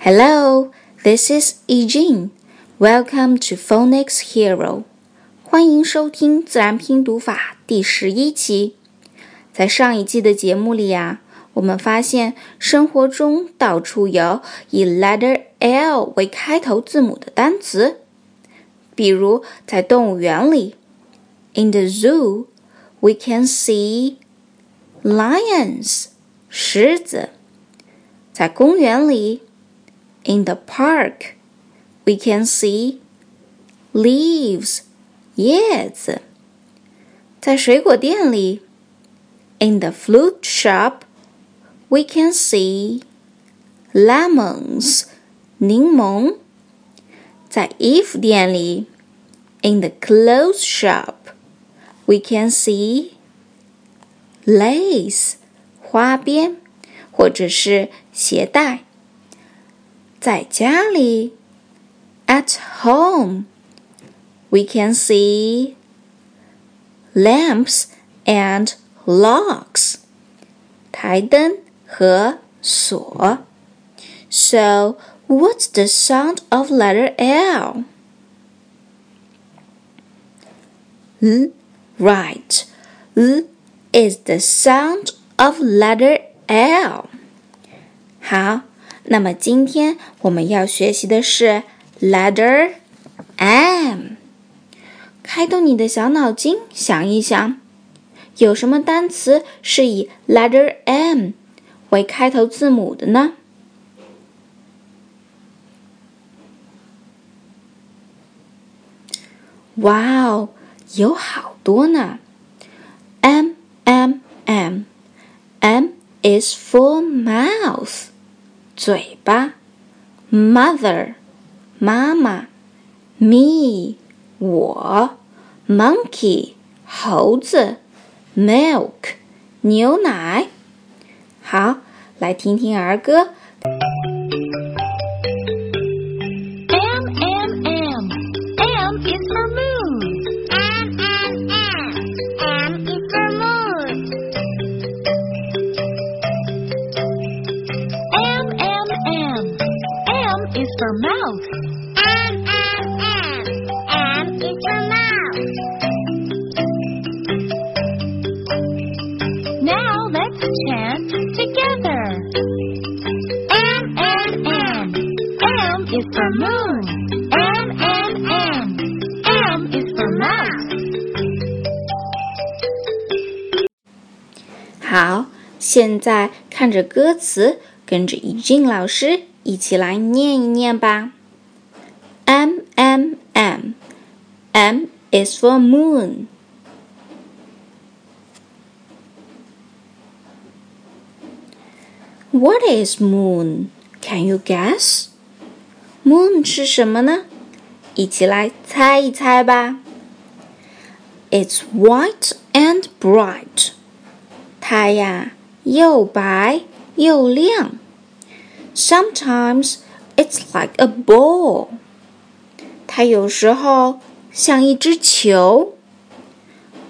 Hello, this is Eugene. Welcome to Phonics Hero. 欢迎收听自然拼读法第十一期。在上一季的节目里呀，我们发现生活中到处有以 letter L 为开头字母的单词，比如在动物园里，In the zoo, we can see lions 狮子。在公园里 ，In the park, we can see leaves 叶子。在水果店里，In the fruit shop, we can see lemons 柠檬。在衣服店里，In the clothes shop, we can see lace 花边。或者是鞋带。 在家里，at home, we can see lamps and locks，台灯和锁。So, what's the sound of letter L? L, right. L is the sound of letter L。好， 那么今天我们要学习的是 letter M。开动你的小脑筋，想一想，有什么单词是以 letter M 为开头字母的呢？哇哦，有好多呢！M M M M。is for mouth，嘴巴；mother，妈妈；me，我；monkey，猴子；milk，牛奶。好，来听听儿歌。好，现在看着歌词，跟着怡静老师 一起来念一念吧。M M M M is for moon. What is moon? Can you guess? Moon 是什么呢？一起来猜一猜吧。It's white and bright. 它呀，又白又亮。 Sometimes it's like a ball。它有时候像一只球。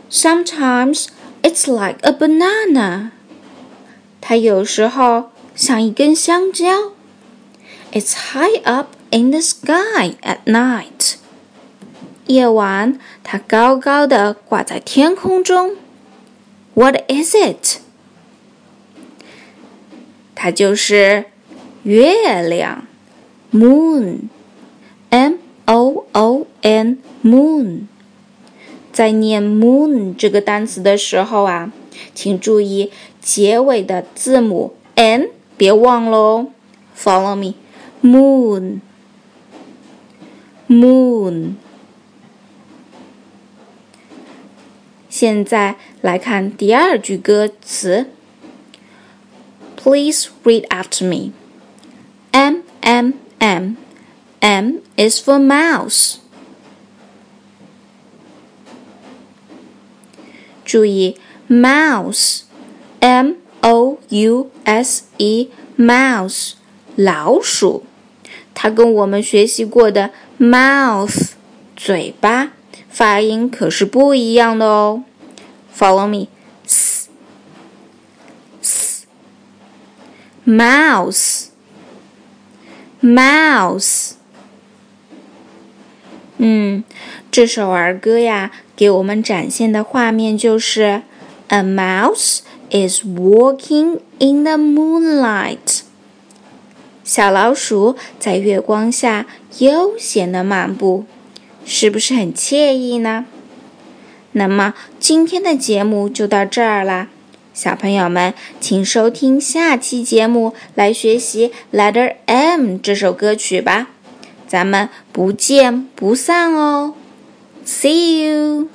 Sometimes it's like a banana。它有时候像一根香蕉。It's high up in the sky at night。夜晚，它高高的挂在天空中。What is it？它就是 月亮，moon，m o o n，moon。在念 moon 这个单词的时候啊，请注意结尾的字母 n，别忘喽。Follow me，moon，moon。现在来看第二句歌词。Please read after me. M M M M is for mouse. 注意，mouse M O U S E mouse 老鼠，它跟我们学习过的 mouth 嘴巴发音可是不一样的哦。Follow me. S, s, mouse. mouse。嗯，这首儿歌呀，给我们展现的画面就是：A mouse is walking in the moonlight。小老鼠在月光下悠闲的漫步，是不是很惬意呢？那么今天的节目就到这儿啦，小朋友们，请收听下期节目来学习《Letter M》这首歌曲吧。咱们不见不散哦，See you。